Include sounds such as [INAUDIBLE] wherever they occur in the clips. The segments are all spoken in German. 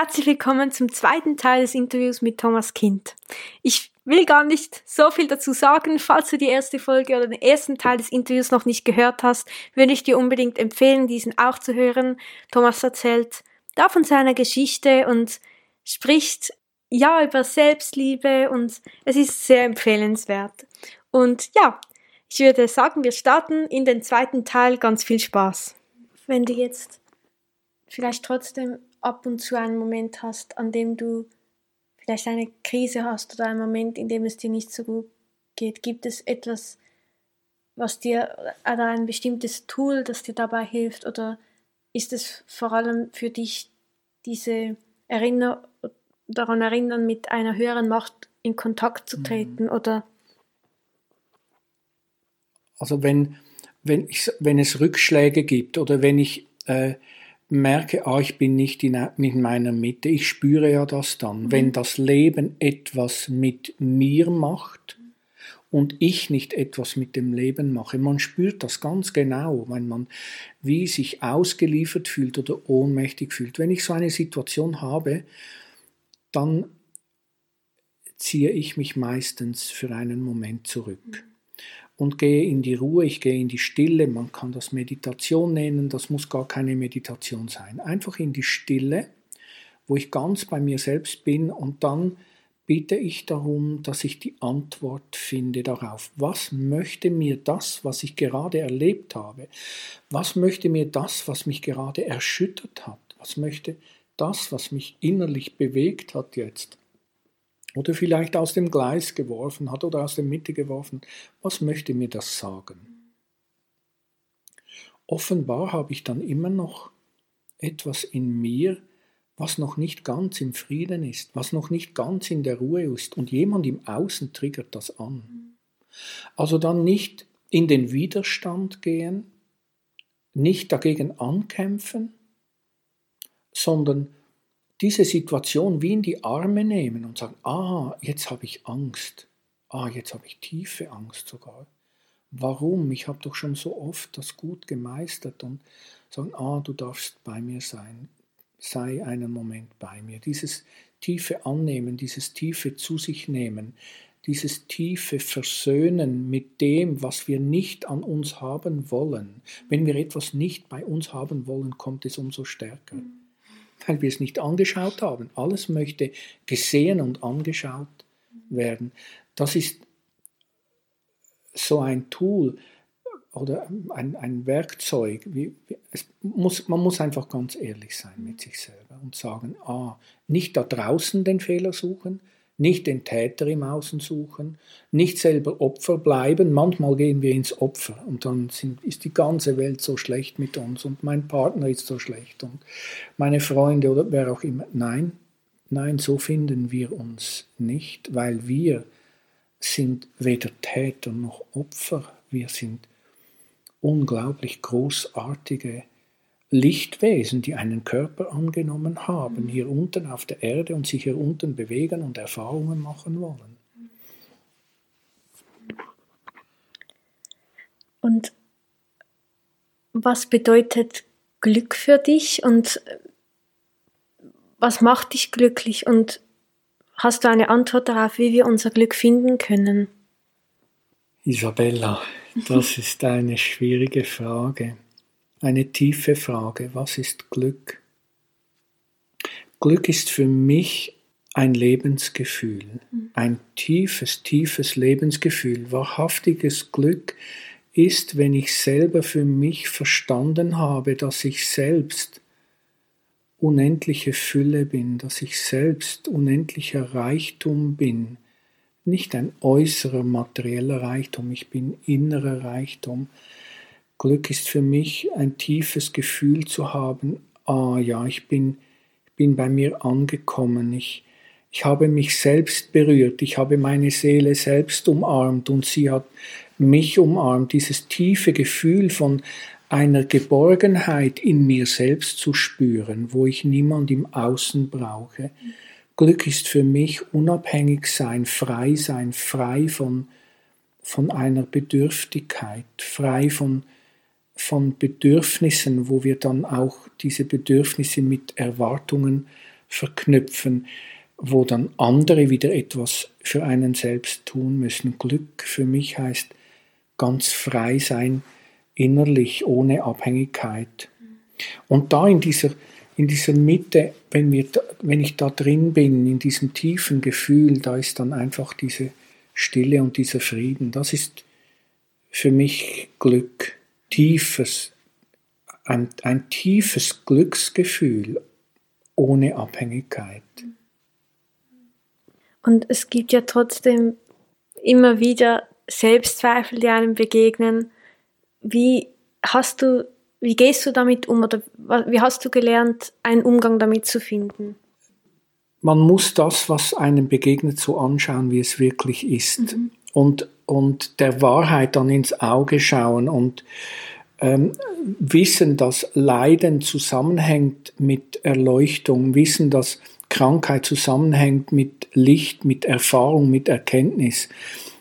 Herzlich willkommen zum zweiten Teil des Interviews mit Thomas Kind. Ich will gar nicht so viel dazu sagen. Falls du die erste Folge oder den ersten Teil des Interviews noch nicht gehört hast, würde ich dir unbedingt empfehlen, diesen auch zu hören. Thomas erzählt da von seiner Geschichte und spricht ja über Selbstliebe und es ist sehr empfehlenswert. Und ja, ich würde sagen, wir starten in den zweiten Teil. Ganz viel Spaß. Wenn du jetzt vielleicht trotzdem ab und zu einen Moment hast, an dem du vielleicht eine Krise hast oder einen Moment, in dem es dir nicht so gut geht? Gibt es etwas, was dir, oder ein bestimmtes Tool, das dir dabei hilft? Oder ist es vor allem für dich diese Erinner daran erinnern, mit einer höheren Macht in Kontakt zu mhm. treten? Mhm. Oder also wenn, wenn, ich, wenn es Rückschläge gibt oder wenn ich äh, merke, ah, ich bin nicht in, in, meiner Mitte, ich spüre ja das dann. Mhm. Wenn das Leben etwas mit mir macht und ich nicht etwas mit dem Leben mache, man spürt das ganz genau, wenn man wie sich ausgeliefert fühlt oder ohnmächtig fühlt. Wenn ich so eine Situation habe, dann ziehe ich mich meistens für einen Moment zurück. Und gehe in die Ruhe, ich gehe in die Stille, man kann das Meditation nennen, das muss gar keine Meditation sein. Einfach in die Stille, wo ich ganz bei mir selbst bin und dann bitte ich darum, dass ich die Antwort finde darauf. Was möchte mir das, was ich gerade erlebt habe? Was möchte mir das, was mich gerade erschüttert hat? Was möchte das, was mich innerlich bewegt hat jetzt? Oder vielleicht aus dem Gleis geworfen hat oder aus der Mitte geworfen. Was möchte mir das sagen? Offenbar habe ich dann immer noch etwas in mir, was noch nicht ganz im Frieden ist, was noch nicht ganz in der Ruhe ist und jemand im Außen triggert das an. Also dann nicht in den Widerstand gehen, nicht dagegen ankämpfen, sondern diese Situation wie in die Arme nehmen und sagen, ah, jetzt habe ich Angst. Ah, jetzt habe ich tiefe Angst sogar. Warum? Ich habe doch schon so oft das gut gemeistert und sagen, ah, du darfst bei mir sein. Sei einen Moment bei mir. Dieses tiefe Annehmen, dieses tiefe zu sich nehmen, dieses tiefe Versöhnen mit dem, was wir nicht an uns haben wollen. Wenn wir etwas nicht bei uns haben wollen, kommt es umso stärker. Mhm weil wir es nicht angeschaut haben. Alles möchte gesehen und angeschaut werden. Das ist so ein Tool oder ein, ein Werkzeug. Wie, muss, man muss einfach ganz ehrlich sein mit sich selber und sagen, ah, nicht da draußen den Fehler suchen, nicht den Täter im Außen suchen, nicht selber Opfer bleiben. Manchmal gehen wir ins Opfer und dann sind, ist die ganze Welt so schlecht mit uns und mein Partner ist so schlecht und meine Freunde oder wer auch immer. Nein, nein, so finden wir uns nicht, weil wir sind weder Täter noch Opfer. Wir sind unglaublich großartige Lichtwesen, die einen Körper angenommen haben, hier unten auf der Erde und sich hier unten bewegen und Erfahrungen machen wollen. Und was bedeutet Glück für dich und was macht dich glücklich und hast du eine Antwort darauf, wie wir unser Glück finden können? Isabella, das [LAUGHS] ist eine schwierige Frage eine tiefe Frage. Was ist Glück? Glück ist für mich ein Lebensgefühl, mhm. ein tiefes, tiefes Lebensgefühl. Wahrhaftiges Glück ist, wenn ich selber für mich verstanden habe, dass ich selbst unendliche Fülle bin, dass ich selbst unendlicher Reichtum bin. Nicht ein äußerer materieller Reichtum, ich bin innerer Reichtum. Glück ist für mich ein tiefes Gefühl zu haben, ah ja, ich bin, bin bei mir angekommen. Ich, ich habe mich selbst berührt. Ich habe meine Seele selbst umarmt und sie hat mich umarmt. Dieses tiefe Gefühl von einer Geborgenheit in mir selbst zu spüren, wo ich niemand im Außen brauche. Glück ist für mich unabhängig sein, frei sein, frei von, von einer Bedürftigkeit, frei von, von Bedürfnissen, wo wir dann auch diese Bedürfnisse mit Erwartungen verknüpfen, wo dann andere wieder etwas für einen selbst tun müssen. Glück für mich heißt ganz frei sein, innerlich, ohne Abhängigkeit. Und da in dieser, in dieser Mitte, wenn, wir, wenn ich da drin bin, in diesem tiefen Gefühl, da ist dann einfach diese Stille und dieser Frieden. Das ist für mich Glück tiefes, ein, ein tiefes Glücksgefühl ohne Abhängigkeit. Und es gibt ja trotzdem immer wieder Selbstzweifel, die einem begegnen. Wie hast du, wie gehst du damit um oder wie hast du gelernt, einen Umgang damit zu finden? Man muss das, was einem begegnet, so anschauen, wie es wirklich ist. Mhm. Und und der Wahrheit dann ins Auge schauen und ähm, wissen, dass Leiden zusammenhängt mit Erleuchtung, wissen, dass Krankheit zusammenhängt mit Licht, mit Erfahrung, mit Erkenntnis,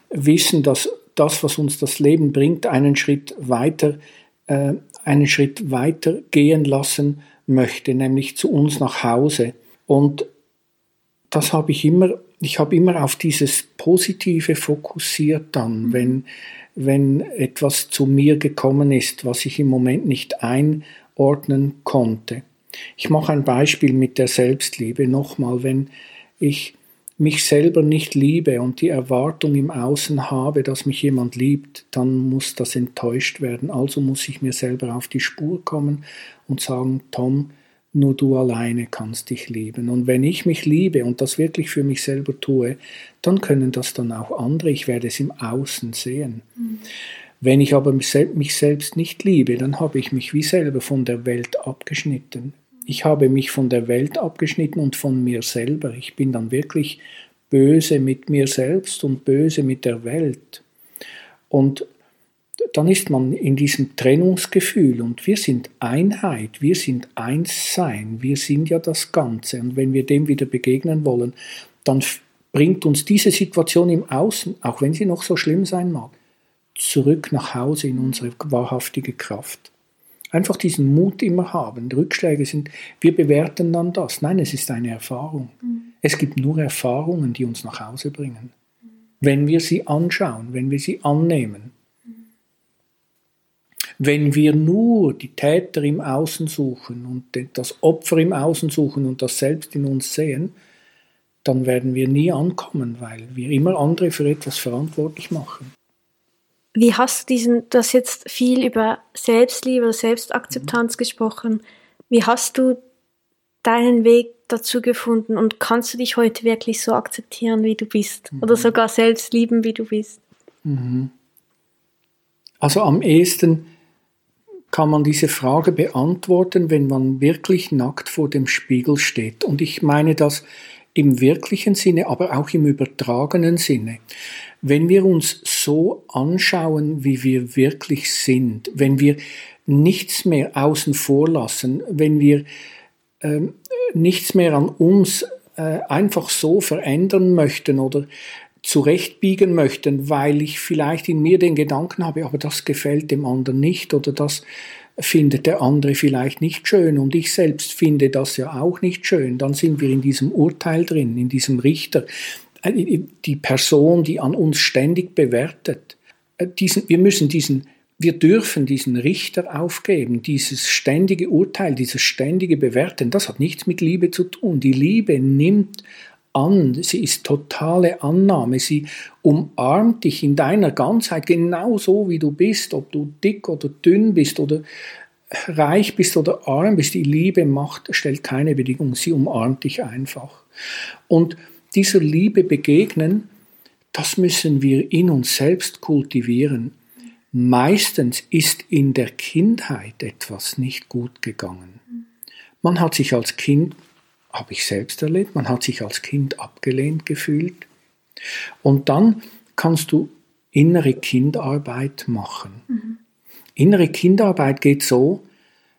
wissen, dass das, was uns das Leben bringt, einen Schritt weiter, äh, einen Schritt weiter gehen lassen möchte, nämlich zu uns nach Hause. Und das habe ich immer ich habe immer auf dieses Positive fokussiert dann, mhm. wenn, wenn etwas zu mir gekommen ist, was ich im Moment nicht einordnen konnte. Ich mache ein Beispiel mit der Selbstliebe. Nochmal, wenn ich mich selber nicht liebe und die Erwartung im Außen habe, dass mich jemand liebt, dann muss das enttäuscht werden. Also muss ich mir selber auf die Spur kommen und sagen, Tom, nur du alleine kannst dich lieben. Und wenn ich mich liebe und das wirklich für mich selber tue, dann können das dann auch andere. Ich werde es im Außen sehen. Mhm. Wenn ich aber mich selbst nicht liebe, dann habe ich mich wie selber von der Welt abgeschnitten. Ich habe mich von der Welt abgeschnitten und von mir selber. Ich bin dann wirklich böse mit mir selbst und böse mit der Welt. Und dann ist man in diesem Trennungsgefühl und wir sind Einheit, wir sind Einssein, wir sind ja das Ganze. Und wenn wir dem wieder begegnen wollen, dann bringt uns diese Situation im Außen, auch wenn sie noch so schlimm sein mag, zurück nach Hause in unsere wahrhaftige Kraft. Einfach diesen Mut immer haben. Rückschläge sind, wir bewerten dann das. Nein, es ist eine Erfahrung. Mhm. Es gibt nur Erfahrungen, die uns nach Hause bringen. Wenn wir sie anschauen, wenn wir sie annehmen. Wenn wir nur die Täter im Außen suchen und das Opfer im Außen suchen und das Selbst in uns sehen, dann werden wir nie ankommen, weil wir immer andere für etwas verantwortlich machen. Wie hast du diesen, das jetzt viel über Selbstliebe oder Selbstakzeptanz mhm. gesprochen. Wie hast du deinen Weg dazu gefunden und kannst du dich heute wirklich so akzeptieren, wie du bist? Mhm. Oder sogar selbst lieben, wie du bist? Mhm. Also am ehesten kann man diese Frage beantworten, wenn man wirklich nackt vor dem Spiegel steht. Und ich meine das im wirklichen Sinne, aber auch im übertragenen Sinne. Wenn wir uns so anschauen, wie wir wirklich sind, wenn wir nichts mehr außen vor lassen, wenn wir äh, nichts mehr an uns äh, einfach so verändern möchten oder zurechtbiegen möchten, weil ich vielleicht in mir den Gedanken habe, aber das gefällt dem anderen nicht oder das findet der andere vielleicht nicht schön und ich selbst finde das ja auch nicht schön, dann sind wir in diesem Urteil drin, in diesem Richter. Äh, die Person, die an uns ständig bewertet, äh, diesen, wir müssen diesen, wir dürfen diesen Richter aufgeben, dieses ständige Urteil, dieses ständige Bewerten, das hat nichts mit Liebe zu tun. Die Liebe nimmt an, sie ist totale Annahme, sie umarmt dich in deiner Ganzheit genau so, wie du bist, ob du dick oder dünn bist oder reich bist oder arm bist. Die Liebe macht, stellt keine Bedingung, sie umarmt dich einfach. Und dieser Liebe begegnen, das müssen wir in uns selbst kultivieren. Meistens ist in der Kindheit etwas nicht gut gegangen. Man hat sich als Kind habe ich selbst erlebt. Man hat sich als Kind abgelehnt gefühlt. Und dann kannst du innere Kindarbeit machen. Mhm. Innere Kindarbeit geht so,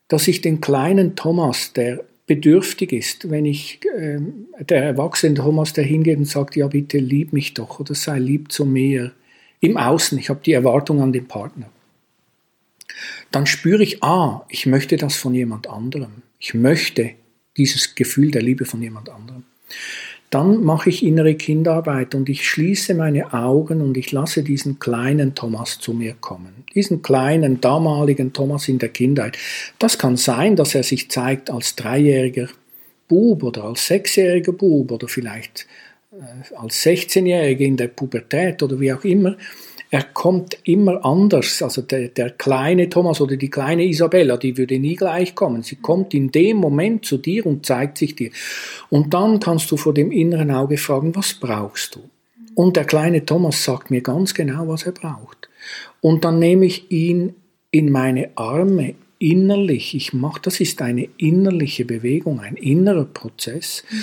dass ich den kleinen Thomas, der bedürftig ist, wenn ich, äh, der erwachsene Thomas, der hingeht und sagt, ja bitte lieb mich doch oder sei lieb zu mir, im Außen, ich habe die Erwartung an den Partner. Dann spüre ich, ah, ich möchte das von jemand anderem. Ich möchte dieses Gefühl der Liebe von jemand anderem. Dann mache ich innere Kinderarbeit und ich schließe meine Augen und ich lasse diesen kleinen Thomas zu mir kommen. Diesen kleinen damaligen Thomas in der Kindheit. Das kann sein, dass er sich zeigt als dreijähriger Bub oder als sechsjähriger Bub oder vielleicht äh, als 16-Jähriger in der Pubertät oder wie auch immer er kommt immer anders. Also der, der kleine Thomas oder die kleine Isabella, die würde nie gleich kommen. Sie kommt in dem Moment zu dir und zeigt sich dir. Und dann kannst du vor dem inneren Auge fragen, was brauchst du? Und der kleine Thomas sagt mir ganz genau, was er braucht. Und dann nehme ich ihn in meine Arme innerlich. Ich mache, das ist eine innerliche Bewegung, ein innerer Prozess. Mhm.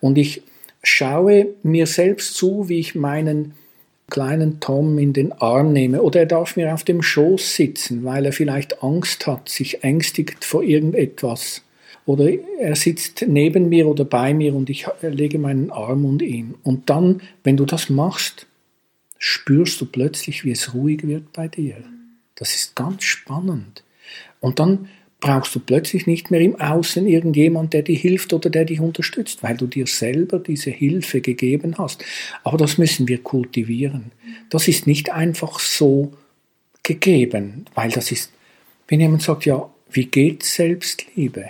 Und ich schaue mir selbst zu, wie ich meinen kleinen Tom in den Arm nehme oder er darf mir auf dem Schoß sitzen, weil er vielleicht Angst hat, sich ängstigt vor irgendetwas. Oder er sitzt neben mir oder bei mir und ich lege meinen Arm um ihn. Und dann, wenn du das machst, spürst du plötzlich, wie es ruhig wird bei dir. Das ist ganz spannend. Und dann brauchst du plötzlich nicht mehr im Außen irgendjemand, der dir hilft oder der dich unterstützt, weil du dir selber diese Hilfe gegeben hast. Aber das müssen wir kultivieren. Das ist nicht einfach so gegeben, weil das ist, wenn jemand sagt, ja, wie geht Selbstliebe?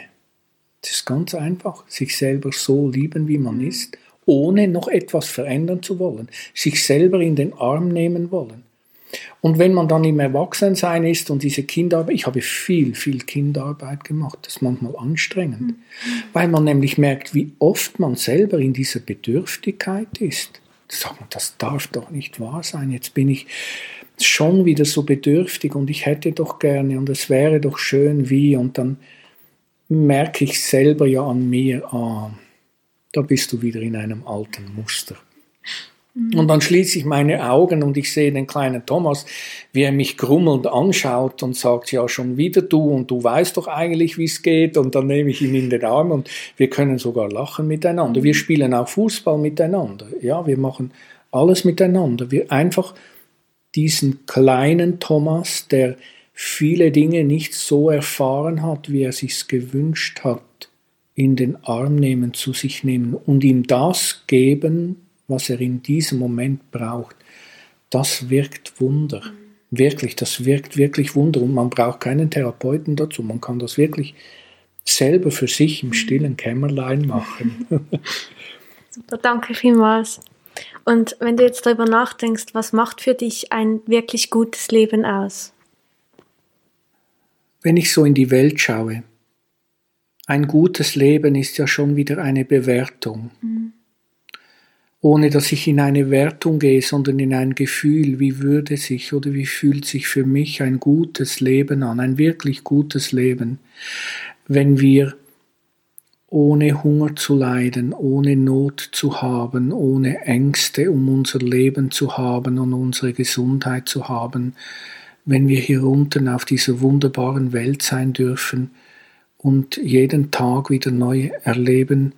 Das ist ganz einfach, sich selber so lieben, wie man ist, ohne noch etwas verändern zu wollen, sich selber in den Arm nehmen wollen. Und wenn man dann im Erwachsensein ist und diese Kinderarbeit, ich habe viel, viel Kinderarbeit gemacht, das ist manchmal anstrengend, mhm. weil man nämlich merkt, wie oft man selber in dieser Bedürftigkeit ist. Sagt man, das darf doch nicht wahr sein, jetzt bin ich schon wieder so bedürftig und ich hätte doch gerne und es wäre doch schön wie und dann merke ich selber ja an mir, ah, da bist du wieder in einem alten Muster. Mhm. Und dann schließe ich meine Augen und ich sehe den kleinen Thomas, wie er mich grummelnd anschaut und sagt, ja, schon wieder du und du weißt doch eigentlich, wie es geht. Und dann nehme ich ihn in den Arm und wir können sogar lachen miteinander. Wir spielen auch Fußball miteinander. Ja, wir machen alles miteinander. Wir einfach diesen kleinen Thomas, der viele Dinge nicht so erfahren hat, wie er sich's gewünscht hat, in den Arm nehmen, zu sich nehmen und ihm das geben, was er in diesem Moment braucht, das wirkt Wunder. Wirklich, das wirkt wirklich Wunder und man braucht keinen Therapeuten dazu. Man kann das wirklich selber für sich im stillen Kämmerlein machen. [LAUGHS] Super, danke vielmals. Und wenn du jetzt darüber nachdenkst, was macht für dich ein wirklich gutes Leben aus? Wenn ich so in die Welt schaue, ein gutes Leben ist ja schon wieder eine Bewertung. Mhm ohne dass ich in eine Wertung gehe, sondern in ein Gefühl, wie würde sich oder wie fühlt sich für mich ein gutes Leben an, ein wirklich gutes Leben, wenn wir ohne Hunger zu leiden, ohne Not zu haben, ohne Ängste um unser Leben zu haben und unsere Gesundheit zu haben, wenn wir hier unten auf dieser wunderbaren Welt sein dürfen und jeden Tag wieder neu erleben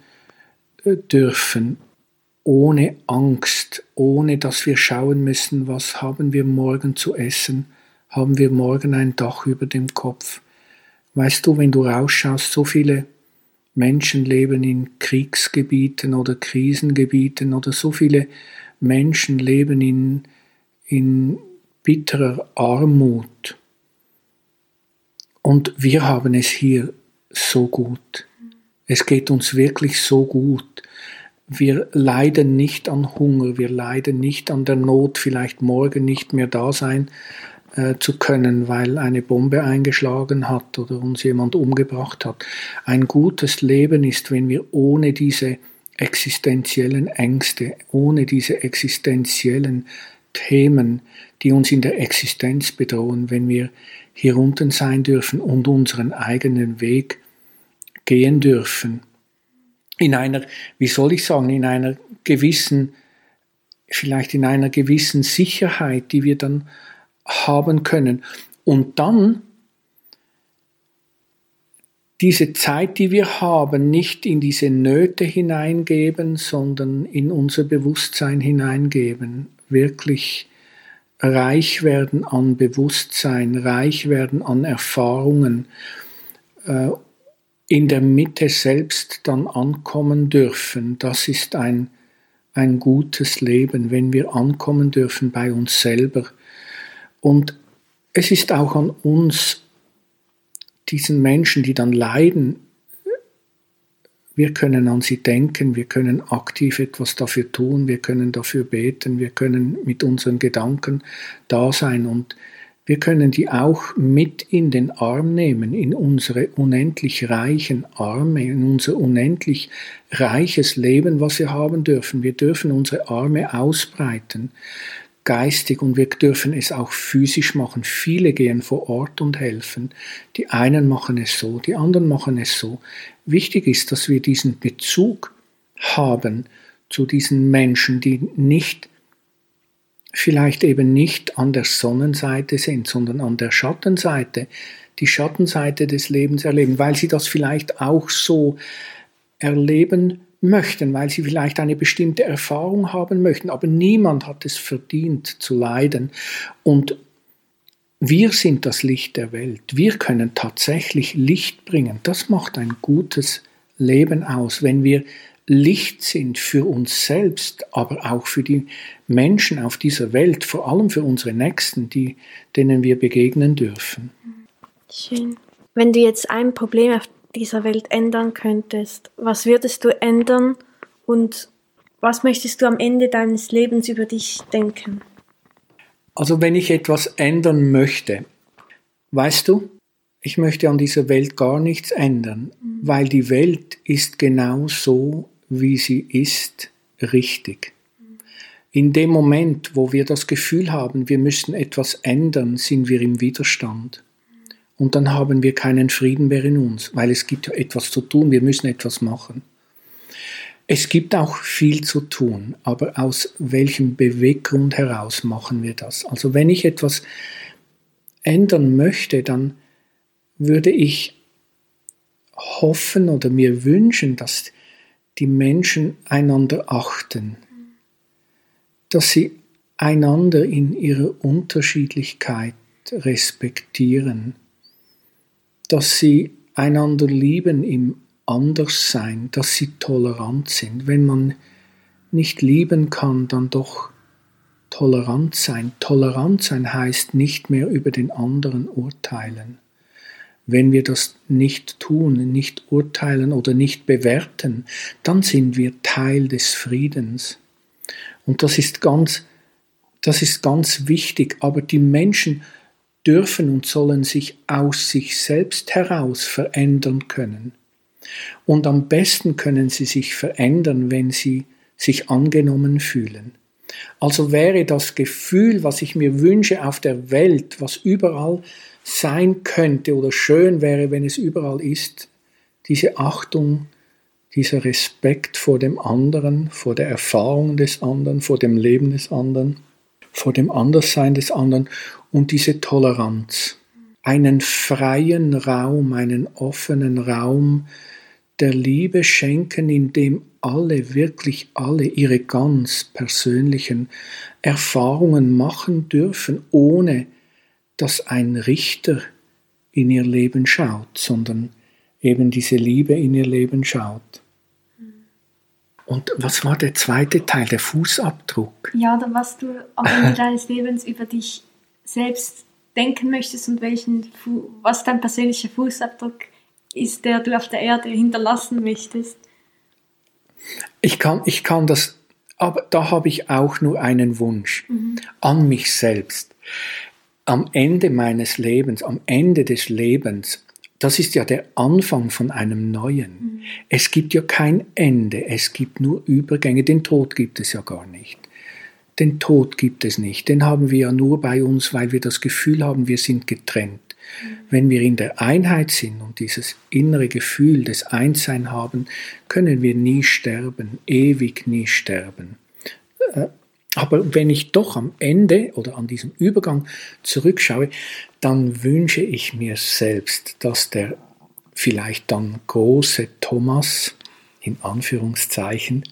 äh, dürfen, ohne Angst, ohne dass wir schauen müssen, was haben wir morgen zu essen, haben wir morgen ein Dach über dem Kopf. Weißt du, wenn du rausschaust, so viele Menschen leben in Kriegsgebieten oder Krisengebieten oder so viele Menschen leben in, in bitterer Armut. Und wir haben es hier so gut. Es geht uns wirklich so gut wir leiden nicht an Hunger, wir leiden nicht an der Not, vielleicht morgen nicht mehr da sein äh, zu können, weil eine Bombe eingeschlagen hat oder uns jemand umgebracht hat. Ein gutes Leben ist, wenn wir ohne diese existenziellen Ängste, ohne diese existenziellen Themen, die uns in der Existenz bedrohen, wenn wir hier unten sein dürfen und unseren eigenen Weg gehen dürfen in einer, wie soll ich sagen, in einer gewissen, vielleicht in einer gewissen Sicherheit, die wir dann haben können. Und dann diese Zeit, die wir haben, nicht in diese Nöte hineingeben, sondern in unser Bewusstsein hineingeben, wirklich reich werden an Bewusstsein, reich werden an Erfahrungen, äh, in der Mitte selbst dann ankommen dürfen. Das ist ein, ein gutes Leben, wenn wir ankommen dürfen bei uns selber. Und es ist auch an uns, diesen Menschen, die dann leiden, wir können an sie denken, wir können aktiv etwas dafür tun, wir können dafür beten, wir können mit unseren Gedanken da sein und wir können die auch mit in den Arm nehmen, in unsere unendlich reichen Arme, in unser unendlich reiches Leben, was wir haben dürfen. Wir dürfen unsere Arme ausbreiten geistig und wir dürfen es auch physisch machen. Viele gehen vor Ort und helfen. Die einen machen es so, die anderen machen es so. Wichtig ist, dass wir diesen Bezug haben zu diesen Menschen, die nicht vielleicht eben nicht an der Sonnenseite sind, sondern an der Schattenseite, die Schattenseite des Lebens erleben, weil sie das vielleicht auch so erleben möchten, weil sie vielleicht eine bestimmte Erfahrung haben möchten, aber niemand hat es verdient zu leiden. Und wir sind das Licht der Welt. Wir können tatsächlich Licht bringen. Das macht ein gutes Leben aus, wenn wir Licht sind für uns selbst, aber auch für die Menschen auf dieser Welt, vor allem für unsere Nächsten, die, denen wir begegnen dürfen. Schön. Wenn du jetzt ein Problem auf dieser Welt ändern könntest, was würdest du ändern und was möchtest du am Ende deines Lebens über dich denken? Also wenn ich etwas ändern möchte, weißt du, ich möchte an dieser Welt gar nichts ändern, mhm. weil die Welt ist genau so, wie sie ist, richtig. In dem Moment, wo wir das Gefühl haben, wir müssen etwas ändern, sind wir im Widerstand und dann haben wir keinen Frieden mehr in uns, weil es gibt ja etwas zu tun, wir müssen etwas machen. Es gibt auch viel zu tun, aber aus welchem Beweggrund heraus machen wir das? Also wenn ich etwas ändern möchte, dann würde ich hoffen oder mir wünschen, dass die Menschen einander achten, dass sie einander in ihrer Unterschiedlichkeit respektieren dass sie einander lieben im Anderssein, dass sie tolerant sind. Wenn man nicht lieben kann, dann doch tolerant sein. Tolerant sein heißt nicht mehr über den anderen urteilen. Wenn wir das nicht tun, nicht urteilen oder nicht bewerten, dann sind wir Teil des Friedens. Und das ist ganz, das ist ganz wichtig. Aber die Menschen dürfen und sollen sich aus sich selbst heraus verändern können. Und am besten können sie sich verändern, wenn sie sich angenommen fühlen. Also wäre das Gefühl, was ich mir wünsche auf der Welt, was überall sein könnte oder schön wäre, wenn es überall ist, diese Achtung, dieser Respekt vor dem anderen, vor der Erfahrung des anderen, vor dem Leben des anderen, vor dem Anderssein des anderen und diese Toleranz. Einen freien Raum, einen offenen Raum der Liebe schenken, in dem alle, wirklich alle ihre ganz persönlichen Erfahrungen machen dürfen, ohne dass ein Richter in ihr Leben schaut, sondern eben diese Liebe in ihr Leben schaut. Und was war der zweite Teil, der Fußabdruck? Ja, dann was du am Ende deines Lebens über dich selbst denken möchtest und welchen, was dein persönlicher Fußabdruck ist, der du auf der Erde hinterlassen möchtest. Ich kann, ich kann das, aber da habe ich auch nur einen Wunsch mhm. an mich selbst. Am Ende meines Lebens, am Ende des Lebens das ist ja der Anfang von einem Neuen. Mhm. Es gibt ja kein Ende, es gibt nur Übergänge. Den Tod gibt es ja gar nicht. Den Tod gibt es nicht. Den haben wir ja nur bei uns, weil wir das Gefühl haben, wir sind getrennt. Wenn wir in der Einheit sind und dieses innere Gefühl des Einssein haben, können wir nie sterben, ewig nie sterben. Aber wenn ich doch am Ende oder an diesem Übergang zurückschaue, dann wünsche ich mir selbst, dass der vielleicht dann große Thomas, in Anführungszeichen,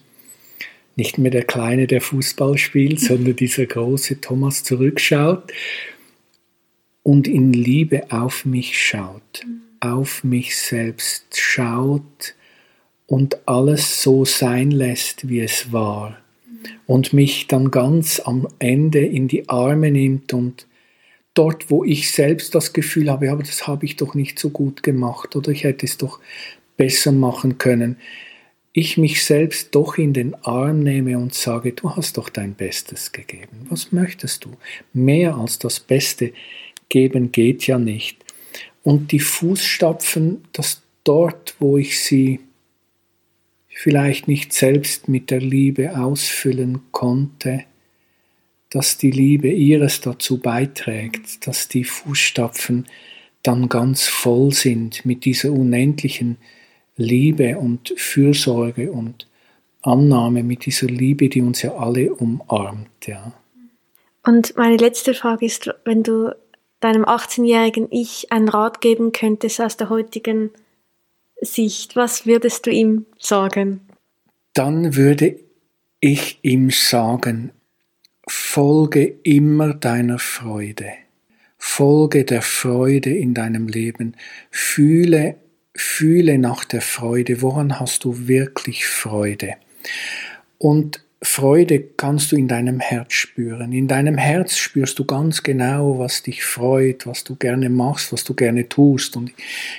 nicht mehr der Kleine, der Fußball spielt, [LAUGHS] sondern dieser große Thomas zurückschaut und in Liebe auf mich schaut, auf mich selbst schaut und alles so sein lässt, wie es war und mich dann ganz am Ende in die Arme nimmt und dort, wo ich selbst das Gefühl habe, aber das habe ich doch nicht so gut gemacht oder ich hätte es doch besser machen können, ich mich selbst doch in den Arm nehme und sage, du hast doch dein Bestes gegeben. Was möchtest du? Mehr als das Beste geben geht ja nicht. Und die Fußstapfen, dass dort, wo ich sie vielleicht nicht selbst mit der Liebe ausfüllen konnte, dass die Liebe ihres dazu beiträgt, dass die Fußstapfen dann ganz voll sind mit dieser unendlichen Liebe und Fürsorge und Annahme, mit dieser Liebe, die uns ja alle umarmt. Ja. Und meine letzte Frage ist, wenn du deinem 18-jährigen Ich einen Rat geben könntest aus der heutigen Sicht, was würdest du ihm sagen? Dann würde ich ihm sagen, folge immer deiner Freude. Folge der Freude in deinem Leben. Fühle, fühle nach der Freude. Woran hast du wirklich Freude? Und Freude kannst du in deinem Herz spüren. In deinem Herz spürst du ganz genau, was dich freut, was du gerne machst, was du gerne tust. Und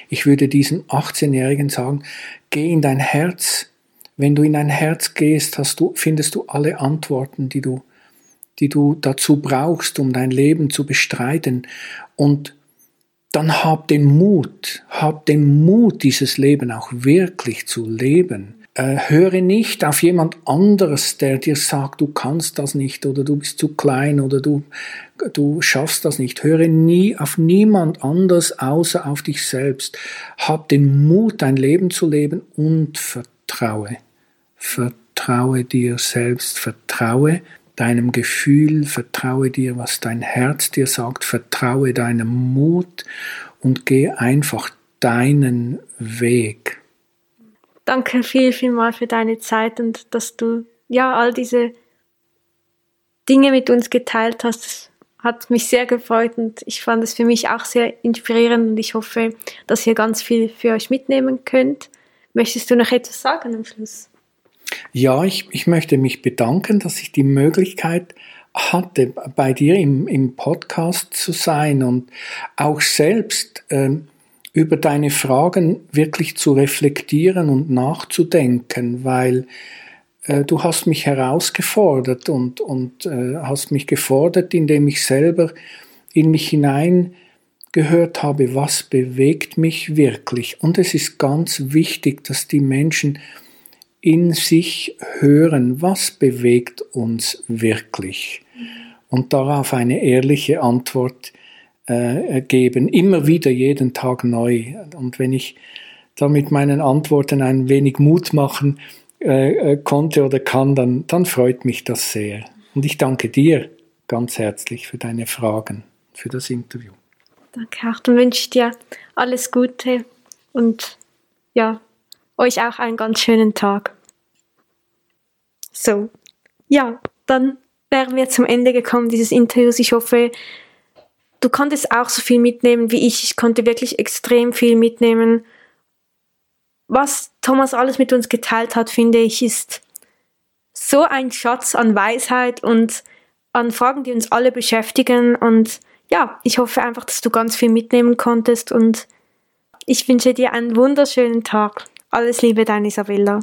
ich würde diesem 18-Jährigen sagen, geh in dein Herz. Wenn du in dein Herz gehst, hast du, findest du alle Antworten, die du, die du dazu brauchst, um dein Leben zu bestreiten. Und dann hab den Mut, hab den Mut, dieses Leben auch wirklich zu leben äh, höre nicht auf jemand anderes, der dir sagt, du kannst das nicht oder du bist zu klein oder du, du schaffst das nicht. Höre nie auf niemand anders außer auf dich selbst. Hab den Mut, dein Leben zu leben und vertraue. Vertraue dir selbst, vertraue deinem Gefühl, vertraue dir, was dein Herz dir sagt, vertraue deinem Mut und geh einfach deinen Weg. Danke viel, viel mal für deine Zeit und dass du ja all diese Dinge mit uns geteilt hast. Das hat mich sehr gefreut und ich fand es für mich auch sehr inspirierend und ich hoffe, dass ihr ganz viel für euch mitnehmen könnt. Möchtest du noch etwas sagen am Schluss? Ja, ich, ich möchte mich bedanken, dass ich die Möglichkeit hatte, bei dir im, im Podcast zu sein und auch selbst ähm, über deine Fragen wirklich zu reflektieren und nachzudenken, weil äh, du hast mich herausgefordert und, und äh, hast mich gefordert, indem ich selber in mich hinein gehört habe, was bewegt mich wirklich. Und es ist ganz wichtig, dass die Menschen in sich hören, was bewegt uns wirklich. Und darauf eine ehrliche Antwort äh, geben, immer wieder jeden Tag neu. Und wenn ich da mit meinen Antworten ein wenig Mut machen äh, äh, konnte oder kann, dann, dann freut mich das sehr. Und ich danke dir ganz herzlich für deine Fragen, für das Interview. Danke auch. Dann wünsche ich dir alles Gute und ja, euch auch einen ganz schönen Tag. So, ja, dann wären wir zum Ende gekommen dieses Interviews. Ich hoffe, du konntest auch so viel mitnehmen wie ich. Ich konnte wirklich extrem viel mitnehmen. Was Thomas alles mit uns geteilt hat, finde ich, ist so ein Schatz an Weisheit und an Fragen, die uns alle beschäftigen. Und ja, ich hoffe einfach, dass du ganz viel mitnehmen konntest und ich wünsche dir einen wunderschönen Tag. Alles Liebe, deine Isabella.